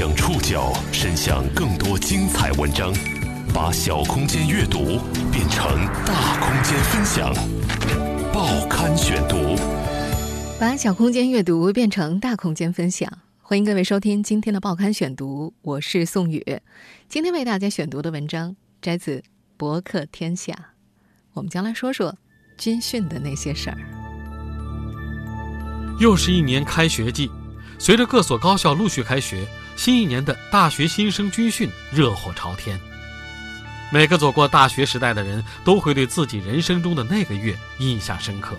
将触角伸向更多精彩文章，把小空间阅读变成大空间分享。报刊选读，把小空间阅读变成大空间分享。欢迎各位收听今天的报刊选读，我是宋宇。今天为大家选读的文章摘自博客天下，我们将来说说军训的那些事儿。又是一年开学季。随着各所高校陆续开学，新一年的大学新生军训热火朝天。每个走过大学时代的人都会对自己人生中的那个月印象深刻，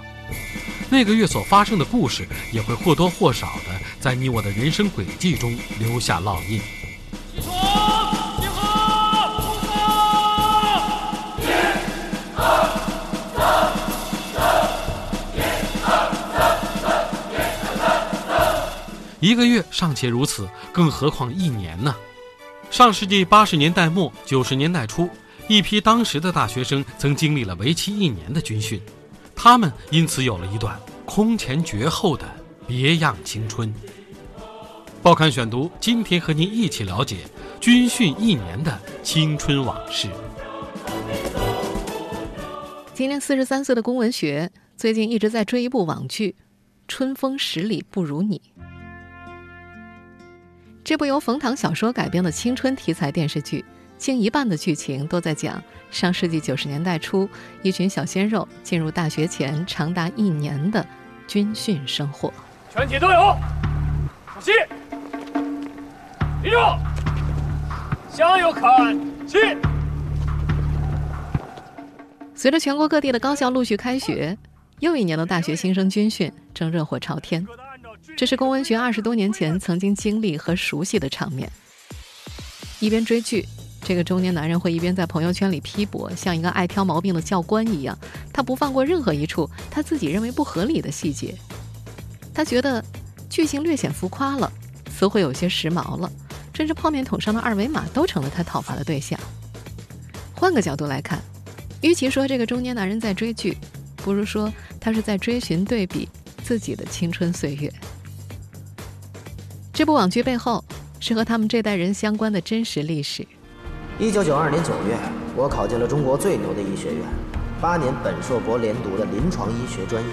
那个月所发生的故事也会或多或少的在你我的人生轨迹中留下烙印。起一个月尚且如此，更何况一年呢？上世纪八十年代末九十年代初，一批当时的大学生曾经历了为期一年的军训，他们因此有了一段空前绝后的别样青春。报刊选读，今天和您一起了解军训一年的青春往事。今年四十三岁的龚文学，最近一直在追一部网剧《春风十里不如你》。这部由冯唐小说改编的青春题材电视剧，近一半的剧情都在讲上世纪九十年代初一群小鲜肉进入大学前长达一年的军训生活。全体都有，稍息，立正，向右看齐。随着全国各地的高校陆续开学，又一年的大学新生军训正热火朝天。这是龚文学二十多年前曾经经历和熟悉的场面。一边追剧，这个中年男人会一边在朋友圈里批驳，像一个爱挑毛病的教官一样，他不放过任何一处他自己认为不合理的细节。他觉得剧情略显浮夸了，词汇有些时髦了，甚至泡面桶上的二维码都成了他讨伐的对象。换个角度来看，与其说这个中年男人在追剧，不如说他是在追寻对比自己的青春岁月。这部网剧背后是和他们这代人相关的真实历史。一九九二年九月，我考进了中国最牛的医学院，八年本硕博连读的临床医学专业。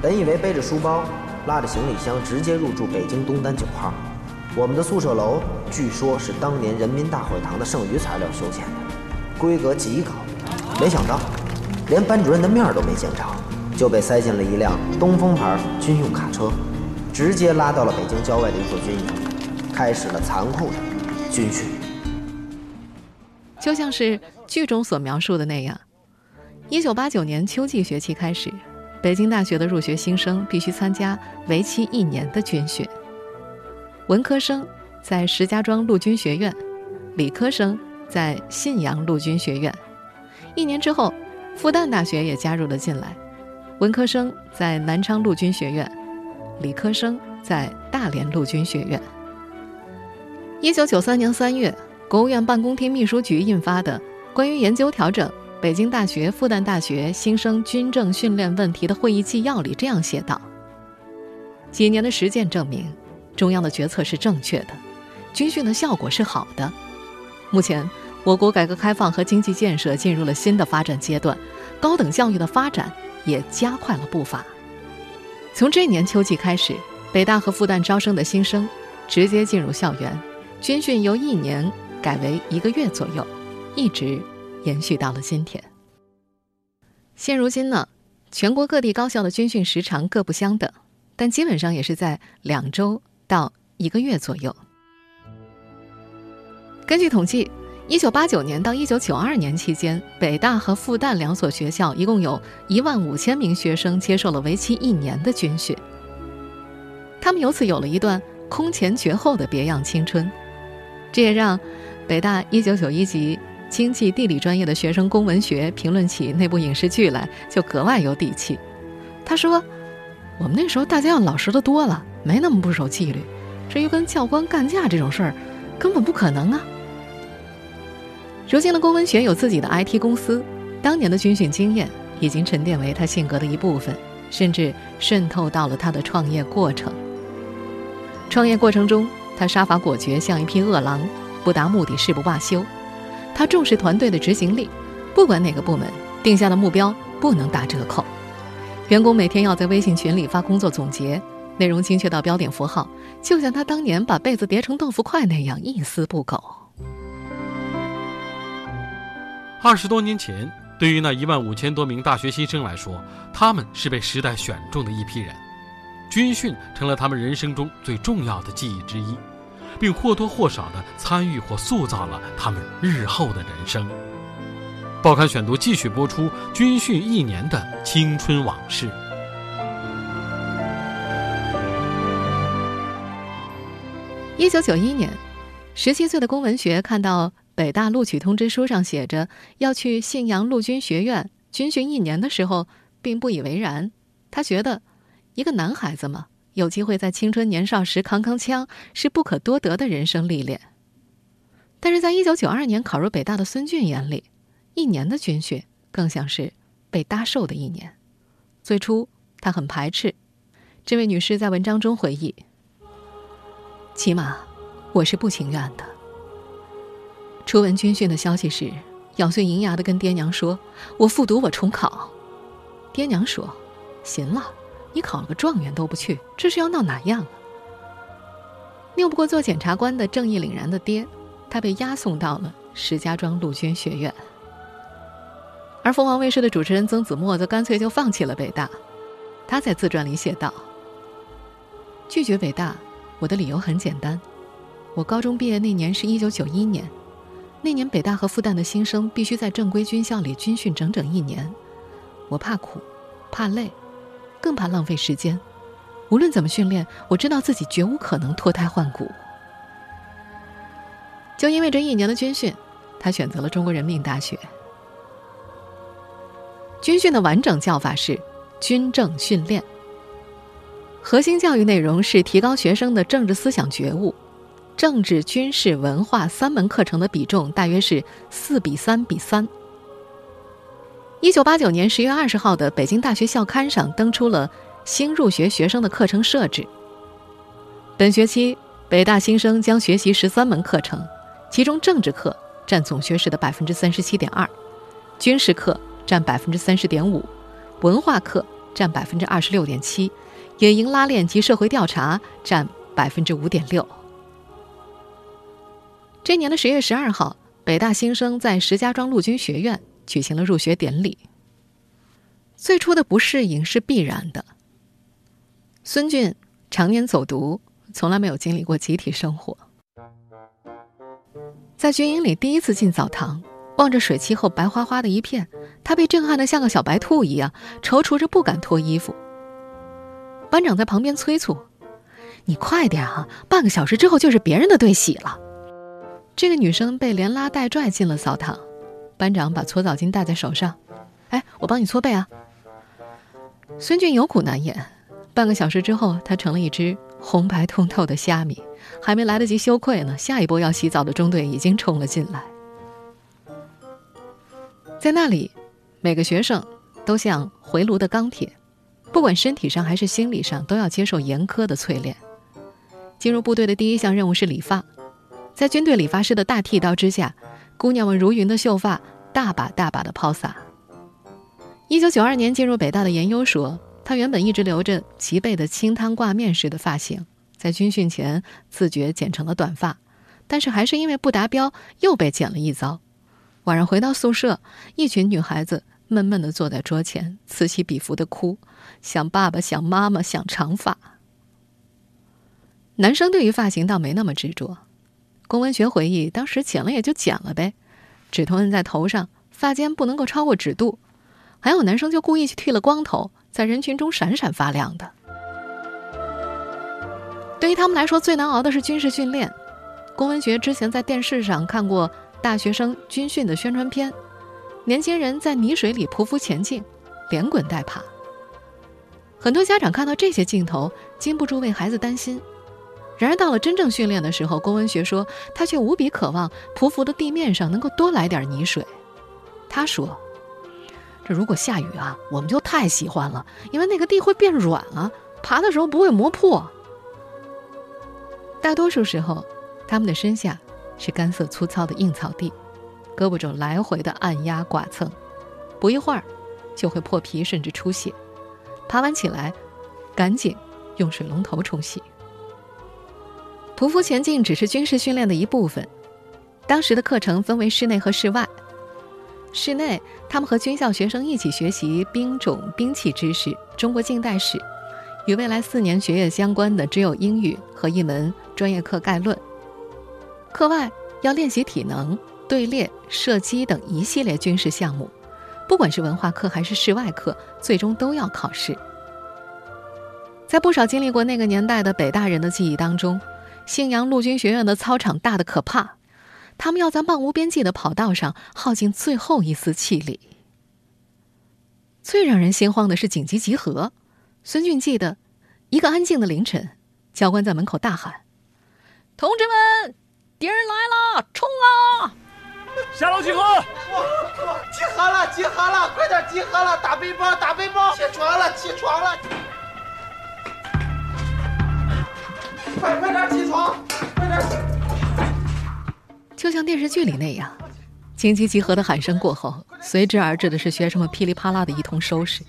本以为背着书包，拉着行李箱直接入住北京东单九号。我们的宿舍楼据说是当年人民大会堂的剩余材料修建的，规格极高。没想到，连班主任的面都没见着，就被塞进了一辆东风牌军用卡车。直接拉到了北京郊外的一座军营，开始了残酷的军训。就像是剧中所描述的那样，一九八九年秋季学期开始，北京大学的入学新生必须参加为期一年的军训。文科生在石家庄陆军学院，理科生在信阳陆军学院。一年之后，复旦大学也加入了进来，文科生在南昌陆军学院。理科生在大连陆军学院。一九九三年三月，国务院办公厅秘书局印发的《关于研究调整北京大学、复旦大学新生军政训练问题的会议纪要》里这样写道：“几年的实践证明，中央的决策是正确的，军训的效果是好的。目前，我国改革开放和经济建设进入了新的发展阶段，高等教育的发展也加快了步伐。”从这年秋季开始，北大和复旦招生的新生直接进入校园，军训由一年改为一个月左右，一直延续到了今天。现如今呢，全国各地高校的军训时长各不相等，但基本上也是在两周到一个月左右。根据统计。一九八九年到一九九二年期间，北大和复旦两所学校一共有一万五千名学生接受了为期一年的军训。他们由此有了一段空前绝后的别样青春，这也让北大一九九一级经济地理专业的学生龚文学评论起那部影视剧来就格外有底气。他说：“我们那时候大家要老实的多了，没那么不守纪律。至于跟教官干架这种事儿，根本不可能啊。”如今的龚文学有自己的 IT 公司，当年的军训经验已经沉淀为他性格的一部分，甚至渗透到了他的创业过程。创业过程中，他杀伐果决，像一匹饿狼，不达目的誓不罢休。他重视团队的执行力，不管哪个部门定下的目标不能打折扣。员工每天要在微信群里发工作总结，内容精确到标点符号，就像他当年把被子叠成豆腐块那样一丝不苟。二十多年前，对于那一万五千多名大学新生来说，他们是被时代选中的一批人，军训成了他们人生中最重要的记忆之一，并或多或少地参与或塑造了他们日后的人生。报刊选读继续播出军训一年的青春往事。一九九一年，十七岁的龚文学看到北大录取通知书上写着要去信阳陆军学院军训一年的时候，并不以为然。他觉得，一个男孩子嘛，有机会在青春年少时扛扛枪，是不可多得的人生历练。但是在一九九二年考入北大的孙俊眼里，一年的军训更像是被搭售的一年。最初他很排斥。这位女士在文章中回忆：“起码我是不情愿的。初闻军训的消息时，咬碎银牙的跟爹娘说：‘我复读，我重考。’爹娘说：‘行了，你考了个状元都不去，这是要闹哪样？’拗不过做检察官的正义凛然的爹，他被押送到了石家庄陆军学院。”而凤凰卫视的主持人曾子墨则干脆就放弃了北大。他在自传里写道：“拒绝北大，我的理由很简单。我高中毕业那年是一九九一年，那年北大和复旦的新生必须在正规军校里军训整整一年。我怕苦，怕累，更怕浪费时间。无论怎么训练，我知道自己绝无可能脱胎换骨。就因为这一年的军训，他选择了中国人民大学。”军训的完整叫法是军政训练。核心教育内容是提高学生的政治思想觉悟，政治、军事、文化三门课程的比重大约是四比三比三。一九八九年十月二十号的北京大学校刊上登出了新入学学生的课程设置。本学期北大新生将学习十三门课程，其中政治课占总学时的百分之三十七点二，军事课。占百分之三十点五，文化课占百分之二十六点七，野营拉练及社会调查占百分之五点六。这年的十月十二号，北大新生在石家庄陆军学院举行了入学典礼。最初的不适应是必然的。孙俊常年走读，从来没有经历过集体生活，在军营里第一次进澡堂。望着水汽后白花花的一片，他被震撼得像个小白兔一样，踌躇着不敢脱衣服。班长在旁边催促：“你快点啊，半个小时之后就是别人的队洗了。”这个女生被连拉带拽进了澡堂，班长把搓澡巾戴在手上：“哎，我帮你搓背啊。”孙俊有苦难言，半个小时之后，他成了一只红白通透的虾米，还没来得及羞愧呢，下一波要洗澡的中队已经冲了进来。在那里，每个学生都像回炉的钢铁，不管身体上还是心理上，都要接受严苛的淬炼。进入部队的第一项任务是理发，在军队理发师的大剃刀之下，姑娘们如云的秀发大把大把的抛洒。一九九二年进入北大的严优说，他原本一直留着齐备的清汤挂面式的发型，在军训前自觉剪成了短发，但是还是因为不达标又被剪了一遭。晚上回到宿舍，一群女孩子闷闷地坐在桌前，此起彼伏地哭，想爸爸，想妈妈，想长发。男生对于发型倒没那么执着。龚文学回忆，当时剪了也就剪了呗，指头摁在头上，发尖不能够超过指肚。还有男生就故意去剃了光头，在人群中闪闪发亮的。对于他们来说，最难熬的是军事训练。龚文学之前在电视上看过。大学生军训的宣传片，年轻人在泥水里匍匐前进，连滚带爬。很多家长看到这些镜头，禁不住为孩子担心。然而到了真正训练的时候，郭文学说，他却无比渴望匍匐的地面上能够多来点泥水。他说：“这如果下雨啊，我们就太喜欢了，因为那个地会变软啊，爬的时候不会磨破。”大多数时候，他们的身下是干涩粗糙的硬草地，胳膊肘来回的按压剐蹭，不一会儿就会破皮甚至出血。爬完起来，赶紧用水龙头冲洗。匍匐前进只是军事训练的一部分，当时的课程分为室内和室外。室内，他们和军校学生一起学习兵种、兵器知识、中国近代史，与未来四年学业相关的只有英语和一门专业课概论。课外要练习体能、队列、射击等一系列军事项目，不管是文化课还是室外课，最终都要考试。在不少经历过那个年代的北大人的记忆当中，信阳陆军学院的操场大的可怕。他们要在漫无边际的跑道上耗尽最后一丝气力。最让人心慌的是紧急集合。孙俊记得，一个安静的凌晨，教官在门口大喊：“同志们，敌人来了，冲啊！下楼集合！集合了，集合了，快点集合了！打背包，打背包！起床了，起床了！快快点起床，快点！”就像电视剧里那样，紧急集合的喊声过后，随之而至的是学生们噼里啪啦的一通收拾。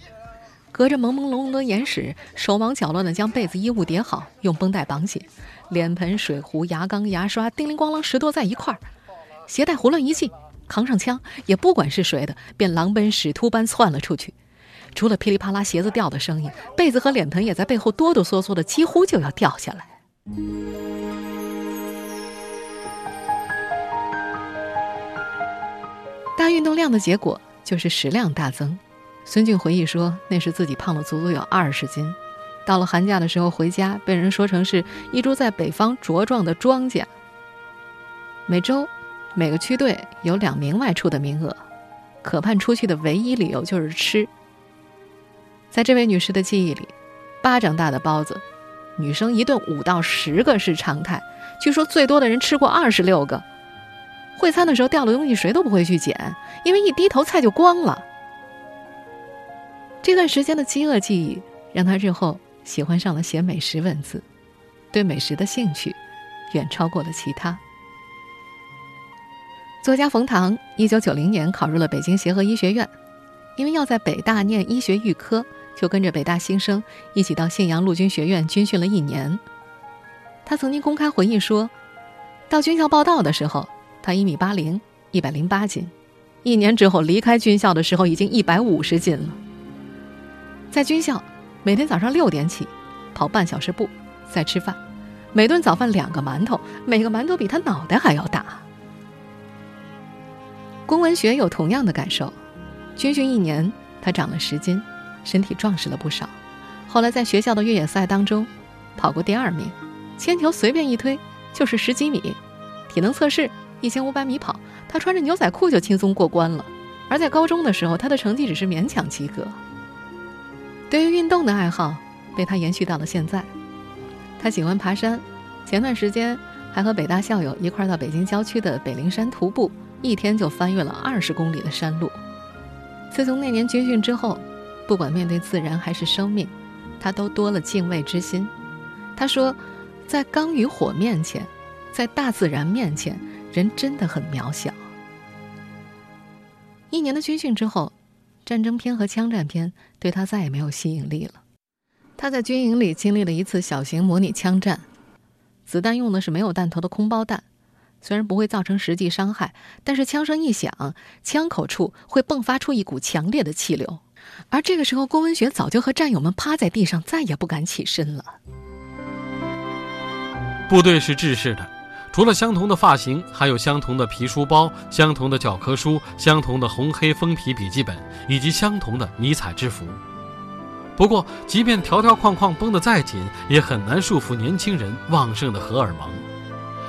隔着朦朦胧胧的眼屎，手忙脚乱地将被子衣物叠好，用绷带绑紧。脸盆、水壶、牙缸、牙刷，叮铃咣啷拾掇在一块儿。鞋带胡乱一系，扛上枪，也不管是谁的，便狼奔使突般窜了出去。除了噼里啪啦鞋子掉的声音，被子和脸盆也在背后哆哆嗦嗦的，几乎就要掉下来。大运动量的结果就是食量大增。孙俊回忆说，那时自己胖了足足有二十斤。到了寒假的时候回家，被人说成是一株在北方茁壮的庄稼。每周，每个区队有两名外出的名额，可盼出去的唯一理由就是吃。在这位女士的记忆里，巴掌大的包子，女生一顿五到十个是常态。据说最多的人吃过二十六个。会餐的时候掉了东西，谁都不会去捡，因为一低头菜就光了。这段时间的饥饿记忆让他日后喜欢上了写美食文字，对美食的兴趣远超过了其他。作家冯唐一九九零年考入了北京协和医学院，因为要在北大念医学预科，就跟着北大新生一起到信阳陆军学院军训了一年。他曾经公开回忆说，到军校报道的时候。他一米八零，一百零八斤，一年之后离开军校的时候已经一百五十斤了。在军校，每天早上六点起，跑半小时步，再吃饭，每顿早饭两个馒头，每个馒头比他脑袋还要大。龚文学有同样的感受，军训一年，他长了十斤，身体壮实了不少。后来在学校的越野赛当中，跑过第二名，铅球随便一推就是十几米，体能测试。一千五百米跑，他穿着牛仔裤就轻松过关了。而在高中的时候，他的成绩只是勉强及格。对于运动的爱好被他延续到了现在。他喜欢爬山，前段时间还和北大校友一块到北京郊区的北陵山徒步，一天就翻越了二十公里的山路。自从那年军训之后，不管面对自然还是生命，他都多了敬畏之心。他说，在钢与火面前，在大自然面前。人真的很渺小。一年的军训之后，战争片和枪战片对他再也没有吸引力了。他在军营里经历了一次小型模拟枪战，子弹用的是没有弹头的空包弹，虽然不会造成实际伤害，但是枪声一响，枪口处会迸发出一股强烈的气流。而这个时候，郭文学早就和战友们趴在地上，再也不敢起身了。部队是制式的。除了相同的发型，还有相同的皮书包、相同的教科书、相同的红黑封皮笔记本，以及相同的迷彩制服。不过，即便条条框框绷得再紧，也很难束缚年轻人旺盛的荷尔蒙。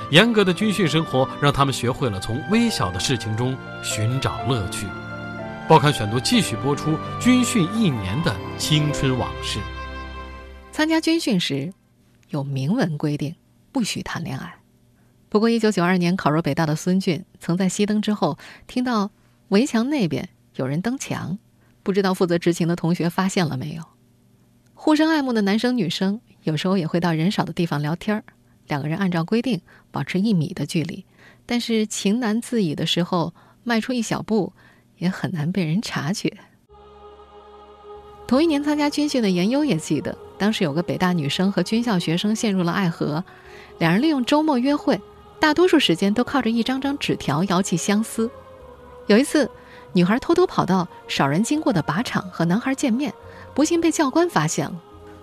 严格的军训生活让他们学会了从微小的事情中寻找乐趣。报刊选读继续播出军训一年的青春往事。参加军训时，有明文规定，不许谈恋爱。不过，一九九二年考入北大的孙俊，曾在熄灯之后听到围墙那边有人登墙，不知道负责执勤的同学发现了没有。互生爱慕的男生女生有时候也会到人少的地方聊天儿，两个人按照规定保持一米的距离，但是情难自已的时候，迈出一小步也很难被人察觉。同一年参加军训的严优也记得，当时有个北大女生和军校学生陷入了爱河，两人利用周末约会，大多数时间都靠着一张张纸条遥寄相思。有一次，女孩偷偷跑到少人经过的靶场和男孩见面，不幸被教官发现了。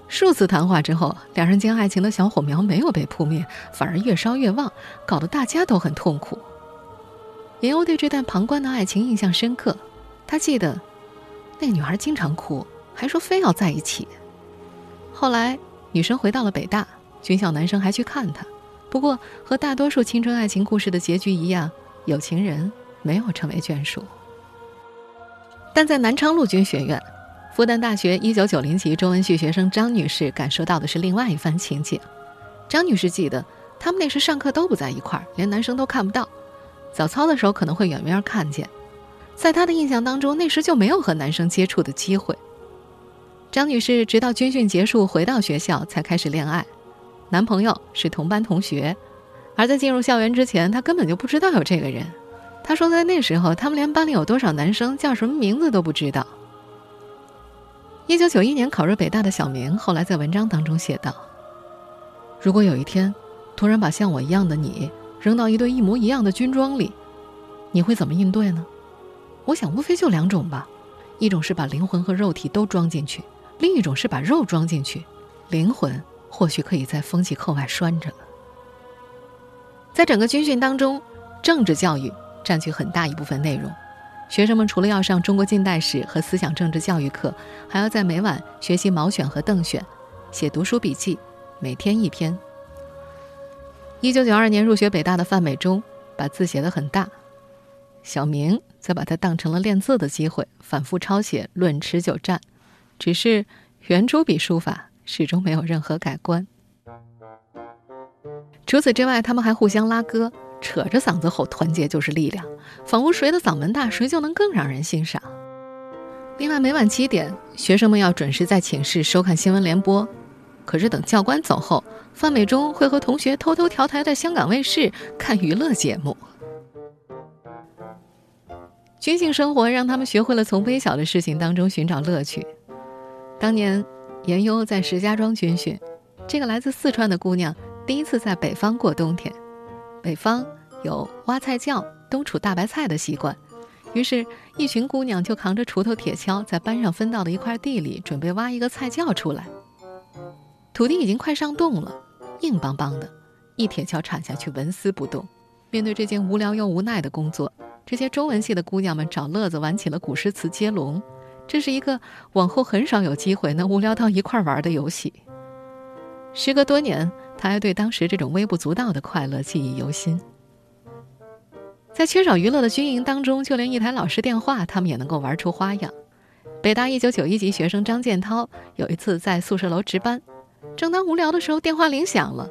数次谈话之后，两人间爱情的小火苗没有被扑灭，反而越烧越旺，搞得大家都很痛苦。严欧对这段旁观的爱情印象深刻，他记得那个女孩经常哭，还说非要在一起。后来女生回到了北大，军校男生还去看她，不过和大多数青春爱情故事的结局一样，有情人没有成为眷属。但在南昌陆军学院。复旦大学一九九零级中文系学生张女士感受到的是另外一番情景。张女士记得，他们那时上课都不在一块儿，连男生都看不到。早操的时候可能会远远看见。在她的印象当中，那时就没有和男生接触的机会。张女士直到军训结束回到学校才开始恋爱，男朋友是同班同学，而在进入校园之前，她根本就不知道有这个人。她说，在那时候，他们连班里有多少男生、叫什么名字都不知道。一九九一年考入北大的小明，后来在文章当中写道：“如果有一天，突然把像我一样的你扔到一堆一模一样的军装里，你会怎么应对呢？我想，无非就两种吧，一种是把灵魂和肉体都装进去，另一种是把肉装进去，灵魂或许可以在风纪扣外拴着了。”在整个军训当中，政治教育占据很大一部分内容。学生们除了要上中国近代史和思想政治教育课，还要在每晚学习毛选和邓选，写读书笔记，每天一篇。一九九二年入学北大的范美忠把字写得很大，小明则把它当成了练字的机会，反复抄写《论持久战》，只是圆珠笔书法始终没有任何改观。除此之外，他们还互相拉歌。扯着嗓子吼，团结就是力量，仿佛谁的嗓门大，谁就能更让人欣赏。另外，每晚七点，学生们要准时在寝室收看新闻联播。可是等教官走后，范美忠会和同学偷偷调台在香港卫视看娱乐节目。军训生活让他们学会了从微小的事情当中寻找乐趣。当年，严优在石家庄军训，这个来自四川的姑娘第一次在北方过冬天。北方有挖菜窖、冬储大白菜的习惯，于是，一群姑娘就扛着锄头、铁锹，在班上分到的一块地里，准备挖一个菜窖出来。土地已经快上冻了，硬邦邦的，一铁锹铲下去，纹丝不动。面对这件无聊又无奈的工作，这些中文系的姑娘们找乐子玩起了古诗词接龙。这是一个往后很少有机会能无聊到一块玩的游戏。时隔多年。他还对当时这种微不足道的快乐记忆犹新。在缺少娱乐的军营当中，就连一台老式电话，他们也能够玩出花样。北大一九九一级学生张建涛有一次在宿舍楼值班，正当无聊的时候，电话铃响了，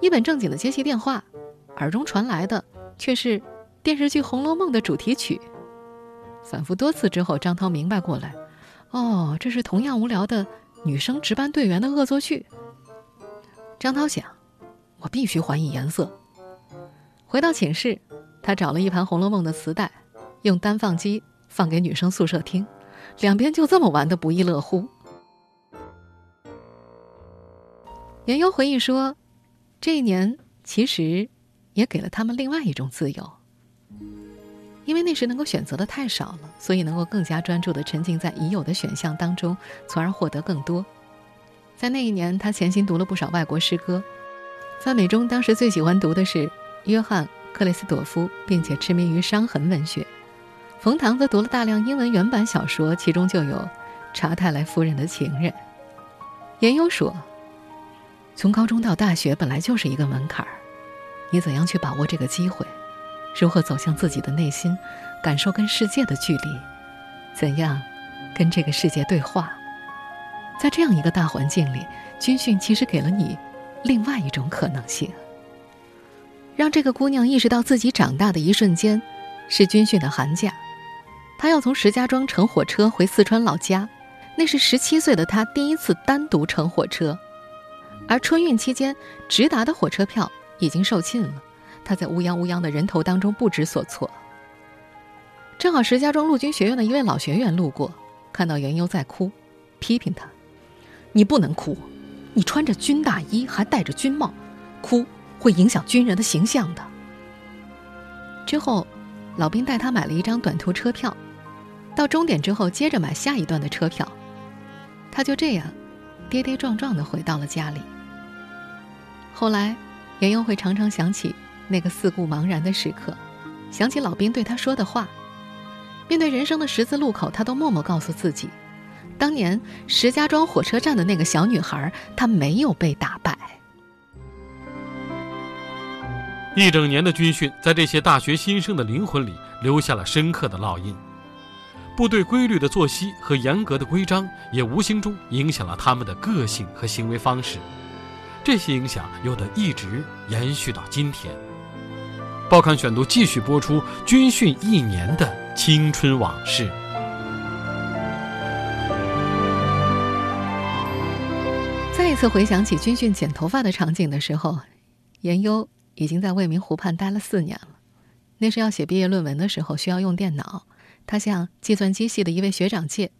一本正经的接起电话，耳中传来的却是电视剧《红楼梦》的主题曲。反复多次之后，张涛明白过来，哦，这是同样无聊的女生值班队员的恶作剧。张涛想，我必须还以颜色。回到寝室，他找了一盘《红楼梦》的磁带，用单放机放给女生宿舍听，两边就这么玩的不亦乐乎。严优回忆说，这一年其实也给了他们另外一种自由，因为那时能够选择的太少了，所以能够更加专注的沉浸在已有的选项当中，从而获得更多。在那一年，他潜心读了不少外国诗歌。范美忠当时最喜欢读的是约翰·克雷斯朵夫，并且痴迷于伤痕文学。冯唐则读了大量英文原版小说，其中就有《查泰莱夫人的情人》。严优说：“从高中到大学本来就是一个门槛儿，你怎样去把握这个机会？如何走向自己的内心，感受跟世界的距离？怎样跟这个世界对话？”在这样一个大环境里，军训其实给了你另外一种可能性。让这个姑娘意识到自己长大的一瞬间，是军训的寒假，她要从石家庄乘火车回四川老家。那是十七岁的她第一次单独乘火车。而春运期间直达的火车票已经售罄了，他在乌泱乌泱的人头当中不知所措。正好石家庄陆军学院的一位老学员路过，看到严优在哭，批评他：“你不能哭，你穿着军大衣还戴着军帽，哭会影响军人的形象的。”之后，老兵带他买了一张短途车票，到终点之后接着买下一段的车票，他就这样跌跌撞撞地回到了家里。后来，严优会常常想起那个四顾茫然的时刻，想起老兵对他说的话。面对人生的十字路口，他都默默告诉自己：当年石家庄火车站的那个小女孩，她没有被打败。一整年的军训，在这些大学新生的灵魂里留下了深刻的烙印。部队规律的作息和严格的规章，也无形中影响了他们的个性和行为方式。这些影响有的一直延续到今天。报刊选读继续播出军训一年的。青春往事。再一次回想起军训剪头发的场景的时候，严优已经在未名湖畔待了四年了。那是要写毕业论文的时候，需要用电脑。他向计算机系的一位学长借，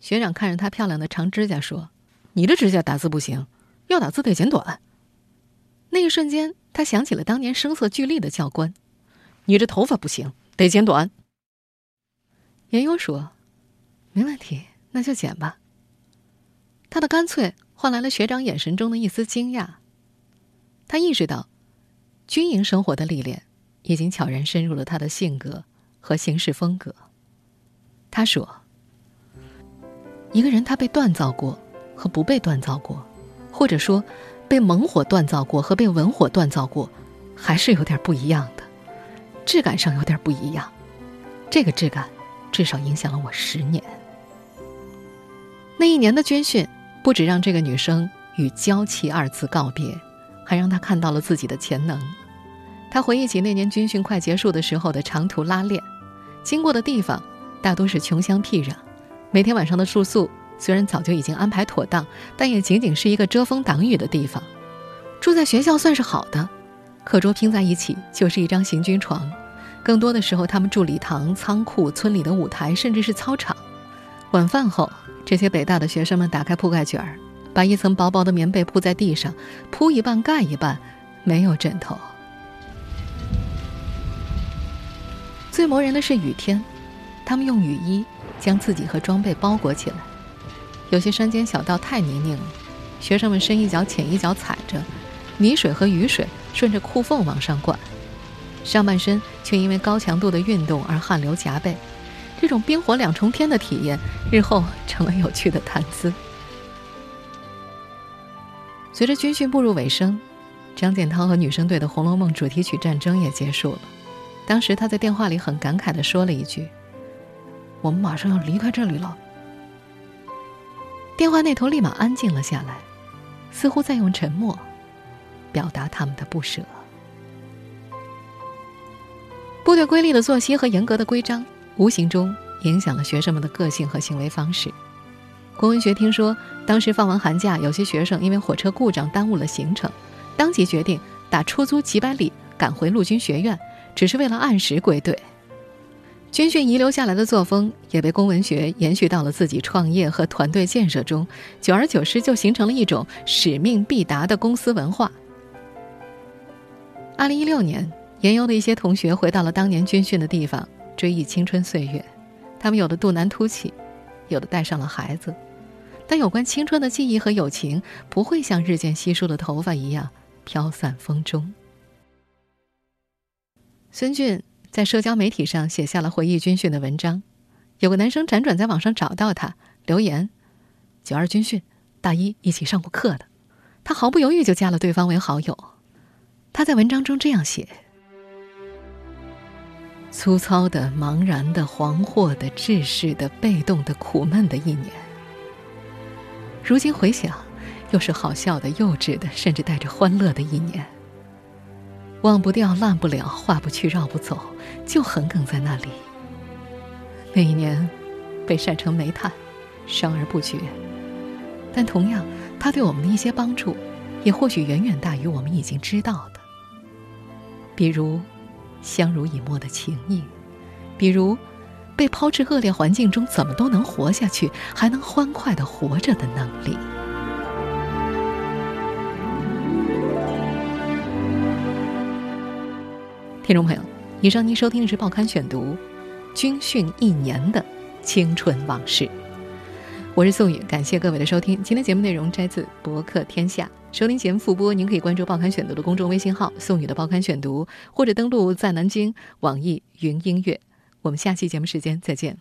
学长看着他漂亮的长指甲说：“你的指甲打字不行，要打字得剪短。”那一瞬间，他想起了当年声色俱厉的教官：“你这头发不行，得剪短。”严优说：“没问题，那就剪吧。”他的干脆换来了学长眼神中的一丝惊讶。他意识到，军营生活的历练已经悄然深入了他的性格和行事风格。他说：“一个人他被锻造过和不被锻造过，或者说被猛火锻造过和被文火锻造过，还是有点不一样的，质感上有点不一样。这个质感。”至少影响了我十年。那一年的军训，不止让这个女生与“娇气”二字告别，还让她看到了自己的潜能。她回忆起那年军训快结束的时候的长途拉练，经过的地方大多是穷乡僻壤，每天晚上的住宿虽然早就已经安排妥当，但也仅仅是一个遮风挡雨的地方。住在学校算是好的，课桌拼在一起就是一张行军床。更多的时候，他们住礼堂、仓库、村里的舞台，甚至是操场。晚饭后，这些北大的学生们打开铺盖卷儿，把一层薄薄的棉被铺在地上，铺一半盖一半，没有枕头。最磨人的是雨天，他们用雨衣将自己和装备包裹起来。有些山间小道太泥泞了，学生们深一脚浅一脚踩着，泥水和雨水顺着裤缝往上灌。上半身却因为高强度的运动而汗流浃背，这种冰火两重天的体验，日后成了有趣的谈资。随着军训步入尾声，张建涛和女生队的《红楼梦》主题曲战争也结束了。当时他在电话里很感慨地说了一句：“我们马上要离开这里了。”电话那头立马安静了下来，似乎在用沉默表达他们的不舍。部队规律的作息和严格的规章，无形中影响了学生们的个性和行为方式。郭文学听说，当时放完寒假，有些学生因为火车故障耽误了行程，当即决定打出租几百里赶回陆军学院，只是为了按时归队。军训遗留下来的作风，也被龚文学延续到了自己创业和团队建设中，久而久之，就形成了一种使命必达的公司文化。二零一六年。研优的一些同学回到了当年军训的地方，追忆青春岁月。他们有的肚腩凸起，有的带上了孩子，但有关青春的记忆和友情，不会像日渐稀疏的头发一样飘散风中。孙俊在社交媒体上写下了回忆军训的文章，有个男生辗转在网上找到他，留言：“九二军训，大一一起上过课的。”他毫不犹豫就加了对方为好友。他在文章中这样写。粗糙的、茫然的、惶惑的、志士的、被动的、苦闷的一年。如今回想，又是好笑的、幼稚的，甚至带着欢乐的一年。忘不掉、烂不了、化不去、绕不走，就横亘在那里。那一年，被晒成煤炭，伤而不绝。但同样，他对我们的一些帮助，也或许远远大于我们已经知道的。比如，相濡以沫的情谊；比如，被抛至恶劣环境中怎么都能活下去，还能欢快的活着的能力。听众朋友，以上您收听的是《报刊选读》，军训一年的青春往事。我是宋宇，感谢各位的收听。今天节目内容摘自博客天下。收听节目复播，您可以关注《报刊选读》的公众微信号“宋宇的报刊选读”，或者登录在南京网易云音乐。我们下期节目时间再见。